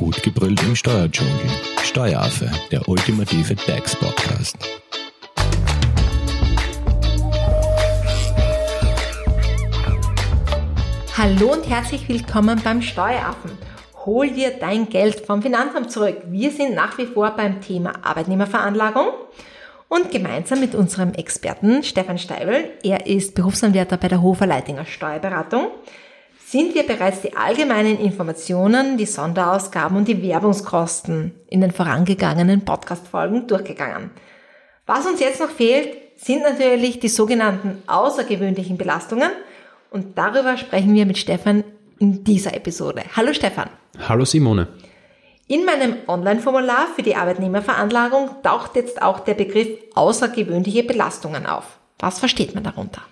Gut gebrüllt im Steuerdschungel. Steueraffe, der ultimative DAX-Podcast. Hallo und herzlich willkommen beim Steueraffen. Hol dir dein Geld vom Finanzamt zurück. Wir sind nach wie vor beim Thema Arbeitnehmerveranlagung und gemeinsam mit unserem Experten Stefan Steibel, er ist Berufsanwärter bei der Hofer Leitinger Steuerberatung, sind wir bereits die allgemeinen Informationen, die Sonderausgaben und die Werbungskosten in den vorangegangenen Podcast-Folgen durchgegangen. Was uns jetzt noch fehlt, sind natürlich die sogenannten außergewöhnlichen Belastungen und darüber sprechen wir mit Stefan in dieser Episode. Hallo Stefan. Hallo Simone. In meinem Online-Formular für die Arbeitnehmerveranlagung taucht jetzt auch der Begriff außergewöhnliche Belastungen auf. Was versteht man darunter?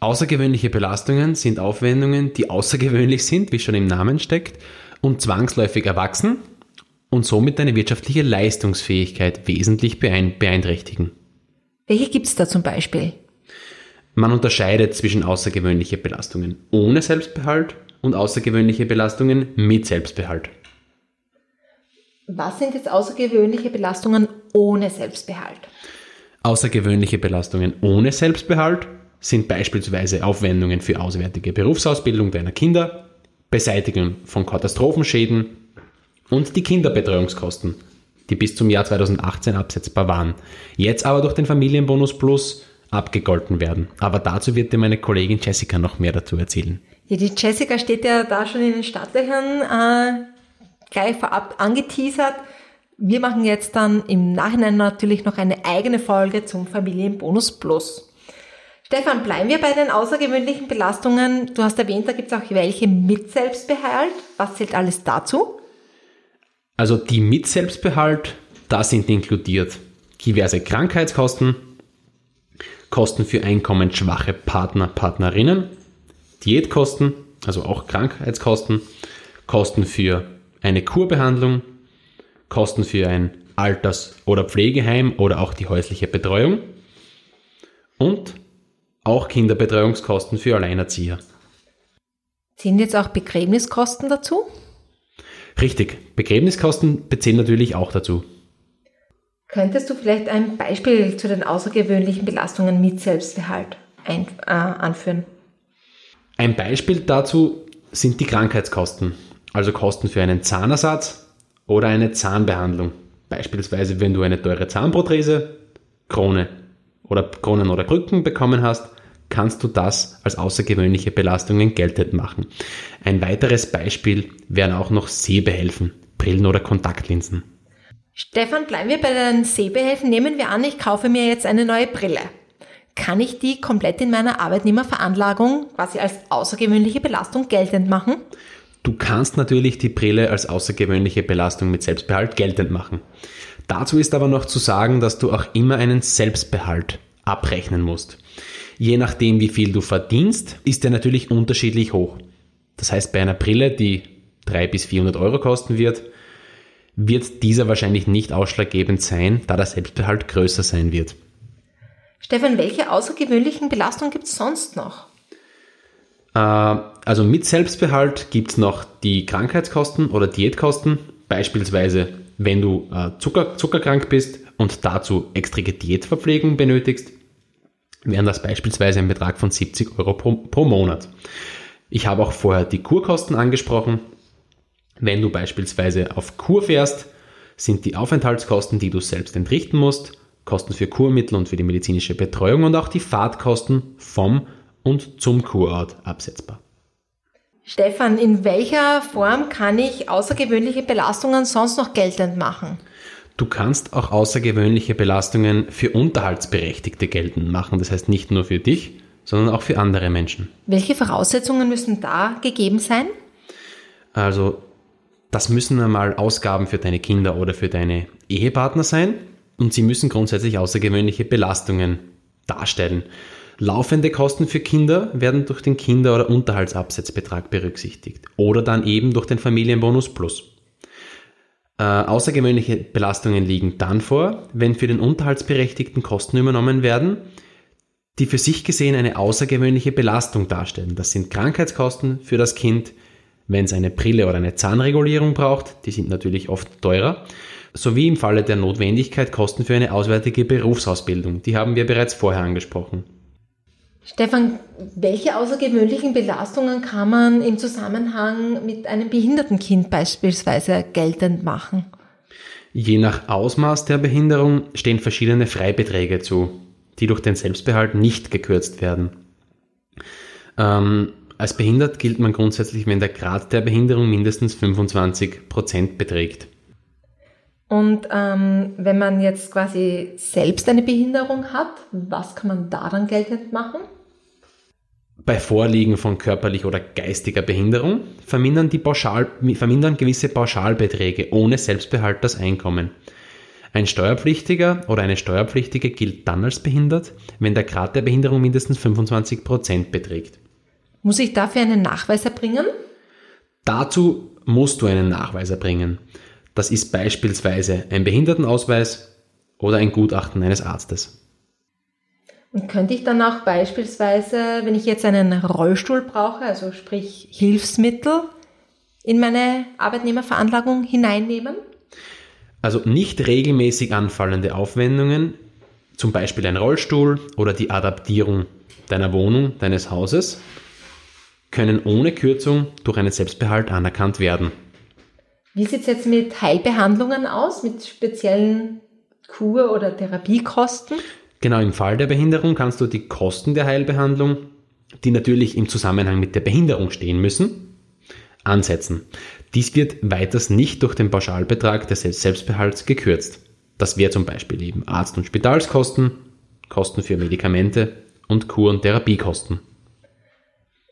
Außergewöhnliche Belastungen sind Aufwendungen, die außergewöhnlich sind, wie schon im Namen steckt, und zwangsläufig erwachsen und somit deine wirtschaftliche Leistungsfähigkeit wesentlich beeinträchtigen. Welche gibt es da zum Beispiel? Man unterscheidet zwischen außergewöhnliche Belastungen ohne Selbstbehalt und außergewöhnliche Belastungen mit Selbstbehalt. Was sind jetzt außergewöhnliche Belastungen ohne Selbstbehalt? Außergewöhnliche Belastungen ohne Selbstbehalt sind beispielsweise Aufwendungen für auswärtige Berufsausbildung deiner Kinder, Beseitigung von Katastrophenschäden und die Kinderbetreuungskosten, die bis zum Jahr 2018 absetzbar waren, jetzt aber durch den Familienbonus Plus abgegolten werden. Aber dazu wird dir meine Kollegin Jessica noch mehr dazu erzählen. Ja, die Jessica steht ja da schon in den Startlöchern äh, gleich vorab angeteasert. Wir machen jetzt dann im Nachhinein natürlich noch eine eigene Folge zum Familienbonus Plus. Stefan, bleiben wir bei den außergewöhnlichen Belastungen. Du hast erwähnt, da gibt es auch welche mit Selbstbehalt. Was zählt alles dazu? Also die mit Selbstbehalt, da sind inkludiert diverse Krankheitskosten, Kosten für einkommensschwache Partner, Partnerinnen, Diätkosten, also auch Krankheitskosten, Kosten für eine Kurbehandlung, Kosten für ein Alters- oder Pflegeheim oder auch die häusliche Betreuung und auch Kinderbetreuungskosten für Alleinerzieher. Sind jetzt auch Begräbniskosten dazu? Richtig, Begräbniskosten bezählen natürlich auch dazu. Könntest du vielleicht ein Beispiel zu den außergewöhnlichen Belastungen mit Selbstbehalt ein, äh, anführen? Ein Beispiel dazu sind die Krankheitskosten, also Kosten für einen Zahnersatz oder eine Zahnbehandlung. Beispielsweise, wenn du eine teure Zahnprothese, Krone oder Kronen oder Krücken bekommen hast, kannst du das als außergewöhnliche Belastungen geltend machen. Ein weiteres Beispiel wären auch noch Sehbehelfen, Brillen oder Kontaktlinsen. Stefan, bleiben wir bei den Sehbehelfen. Nehmen wir an, ich kaufe mir jetzt eine neue Brille. Kann ich die komplett in meiner Arbeitnehmerveranlagung quasi als außergewöhnliche Belastung geltend machen? Du kannst natürlich die Brille als außergewöhnliche Belastung mit Selbstbehalt geltend machen. Dazu ist aber noch zu sagen, dass du auch immer einen Selbstbehalt abrechnen musst. Je nachdem, wie viel du verdienst, ist der natürlich unterschiedlich hoch. Das heißt, bei einer Brille, die 300 bis 400 Euro kosten wird, wird dieser wahrscheinlich nicht ausschlaggebend sein, da der Selbstbehalt größer sein wird. Stefan, welche außergewöhnlichen Belastungen gibt es sonst noch? Äh, also mit Selbstbehalt gibt es noch die Krankheitskosten oder Diätkosten, beispielsweise wenn du äh, Zucker, zuckerkrank bist und dazu extrige Diätverpflegung benötigst, wären das beispielsweise ein Betrag von 70 Euro pro, pro Monat. Ich habe auch vorher die Kurkosten angesprochen. Wenn du beispielsweise auf Kur fährst, sind die Aufenthaltskosten, die du selbst entrichten musst, Kosten für Kurmittel und für die medizinische Betreuung und auch die Fahrtkosten vom und zum Kurort absetzbar. Stefan, in welcher Form kann ich außergewöhnliche Belastungen sonst noch geltend machen? Du kannst auch außergewöhnliche Belastungen für Unterhaltsberechtigte geltend machen. Das heißt nicht nur für dich, sondern auch für andere Menschen. Welche Voraussetzungen müssen da gegeben sein? Also, das müssen einmal Ausgaben für deine Kinder oder für deine Ehepartner sein und sie müssen grundsätzlich außergewöhnliche Belastungen darstellen. Laufende Kosten für Kinder werden durch den Kinder- oder Unterhaltsabsetzbetrag berücksichtigt oder dann eben durch den Familienbonus Plus. Äh, außergewöhnliche Belastungen liegen dann vor, wenn für den Unterhaltsberechtigten Kosten übernommen werden, die für sich gesehen eine außergewöhnliche Belastung darstellen. Das sind Krankheitskosten für das Kind, wenn es eine Brille oder eine Zahnregulierung braucht, die sind natürlich oft teurer, sowie im Falle der Notwendigkeit Kosten für eine auswärtige Berufsausbildung. Die haben wir bereits vorher angesprochen. Stefan, welche außergewöhnlichen Belastungen kann man im Zusammenhang mit einem behinderten Kind beispielsweise geltend machen? Je nach Ausmaß der Behinderung stehen verschiedene Freibeträge zu, die durch den Selbstbehalt nicht gekürzt werden. Ähm, als behindert gilt man grundsätzlich, wenn der Grad der Behinderung mindestens 25 Prozent beträgt. Und ähm, wenn man jetzt quasi selbst eine Behinderung hat, was kann man da dann geltend machen? Bei Vorliegen von körperlich oder geistiger Behinderung vermindern, die Pauschal, vermindern gewisse Pauschalbeträge ohne Selbstbehalt das Einkommen. Ein Steuerpflichtiger oder eine Steuerpflichtige gilt dann als behindert, wenn der Grad der Behinderung mindestens 25 Prozent beträgt. Muss ich dafür einen Nachweis erbringen? Dazu musst du einen Nachweis erbringen. Das ist beispielsweise ein Behindertenausweis oder ein Gutachten eines Arztes. Und könnte ich dann auch beispielsweise, wenn ich jetzt einen Rollstuhl brauche, also sprich Hilfsmittel, in meine Arbeitnehmerveranlagung hineinnehmen? Also nicht regelmäßig anfallende Aufwendungen, zum Beispiel ein Rollstuhl oder die Adaptierung deiner Wohnung, deines Hauses, können ohne Kürzung durch einen Selbstbehalt anerkannt werden. Wie sieht es jetzt mit Heilbehandlungen aus, mit speziellen Kur- oder Therapiekosten? Genau, im Fall der Behinderung kannst du die Kosten der Heilbehandlung, die natürlich im Zusammenhang mit der Behinderung stehen müssen, ansetzen. Dies wird weiters nicht durch den Pauschalbetrag des Selbstbehalts gekürzt. Das wäre zum Beispiel eben Arzt- und Spitalskosten, Kosten für Medikamente und Kur- und Therapiekosten.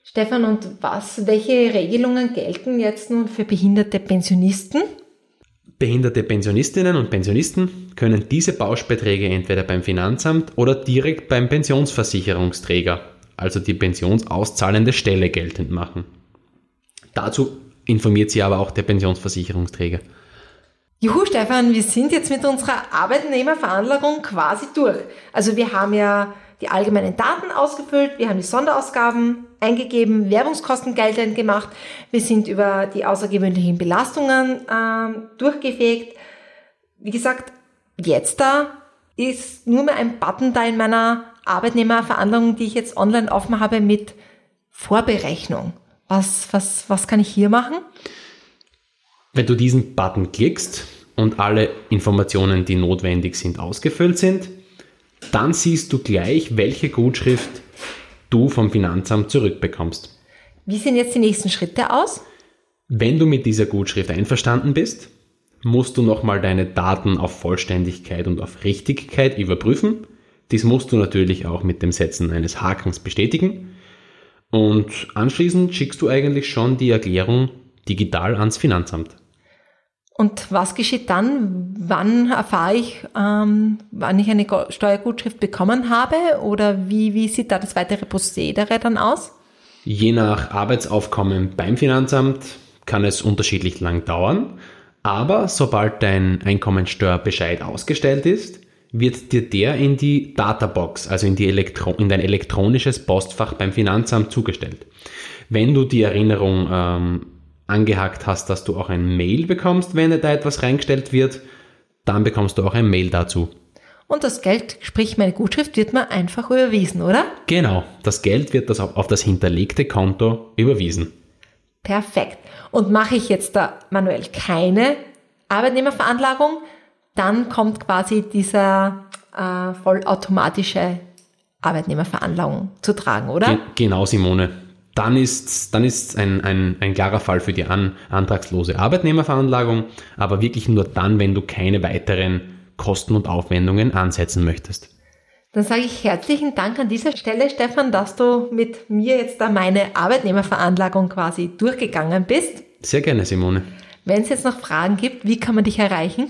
Stefan, und was, welche Regelungen gelten jetzt nun für behinderte Pensionisten? Behinderte Pensionistinnen und Pensionisten können diese Pauschbeträge entweder beim Finanzamt oder direkt beim Pensionsversicherungsträger, also die pensionsauszahlende Stelle, geltend machen. Dazu informiert sie aber auch der Pensionsversicherungsträger. Juhu, Stefan, wir sind jetzt mit unserer Arbeitnehmerveranlagung quasi durch. Also wir haben ja die allgemeinen Daten ausgefüllt, wir haben die Sonderausgaben eingegeben, Werbungskosten geltend gemacht, wir sind über die außergewöhnlichen Belastungen äh, durchgefegt. Wie gesagt, jetzt da ist nur mehr ein Button da in meiner Arbeitnehmerveranlagung, die ich jetzt online offen habe mit Vorberechnung. Was, was, was kann ich hier machen? Wenn du diesen Button klickst und alle Informationen, die notwendig sind, ausgefüllt sind, dann siehst du gleich, welche Gutschrift du vom Finanzamt zurückbekommst. Wie sehen jetzt die nächsten Schritte aus? Wenn du mit dieser Gutschrift einverstanden bist, musst du nochmal deine Daten auf Vollständigkeit und auf Richtigkeit überprüfen. Dies musst du natürlich auch mit dem Setzen eines Hakens bestätigen. Und anschließend schickst du eigentlich schon die Erklärung digital ans Finanzamt. Und was geschieht dann? Wann erfahre ich, ähm, wann ich eine Steuergutschrift bekommen habe? Oder wie, wie sieht da das weitere Prozedere dann aus? Je nach Arbeitsaufkommen beim Finanzamt kann es unterschiedlich lang dauern. Aber sobald dein Einkommensteuerbescheid ausgestellt ist, wird dir der in die Databox, also in, die Elektro in dein elektronisches Postfach beim Finanzamt zugestellt. Wenn du die Erinnerung ähm, angehakt hast, dass du auch ein Mail bekommst, wenn da etwas reingestellt wird, dann bekommst du auch ein Mail dazu. Und das Geld, sprich meine Gutschrift, wird mir einfach überwiesen, oder? Genau, das Geld wird das auf das hinterlegte Konto überwiesen. Perfekt. Und mache ich jetzt da manuell keine Arbeitnehmerveranlagung, dann kommt quasi dieser äh, vollautomatische Arbeitnehmerveranlagung zu tragen, oder? Ge genau, Simone dann ist dann ist ein, ein, ein klarer Fall für die an, antragslose Arbeitnehmerveranlagung, aber wirklich nur dann, wenn du keine weiteren Kosten und Aufwendungen ansetzen möchtest. Dann sage ich herzlichen Dank an dieser Stelle, Stefan, dass du mit mir jetzt da meine Arbeitnehmerveranlagung quasi durchgegangen bist. Sehr gerne, Simone. Wenn es jetzt noch Fragen gibt, wie kann man dich erreichen?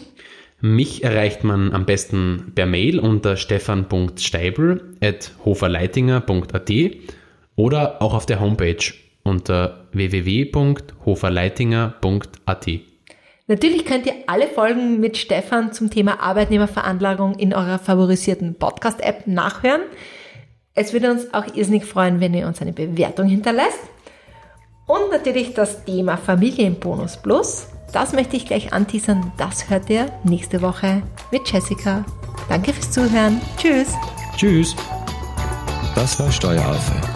Mich erreicht man am besten per Mail unter stefan.steibel.hoferleitinger.at oder auch auf der Homepage unter www.hoferleitinger.at. Natürlich könnt ihr alle Folgen mit Stefan zum Thema Arbeitnehmerveranlagung in eurer favorisierten Podcast-App nachhören. Es würde uns auch irrsinnig freuen, wenn ihr uns eine Bewertung hinterlässt. Und natürlich das Thema Familienbonus Plus. Das möchte ich gleich anteasern. Das hört ihr nächste Woche mit Jessica. Danke fürs Zuhören. Tschüss. Tschüss. Das war Steueraffe.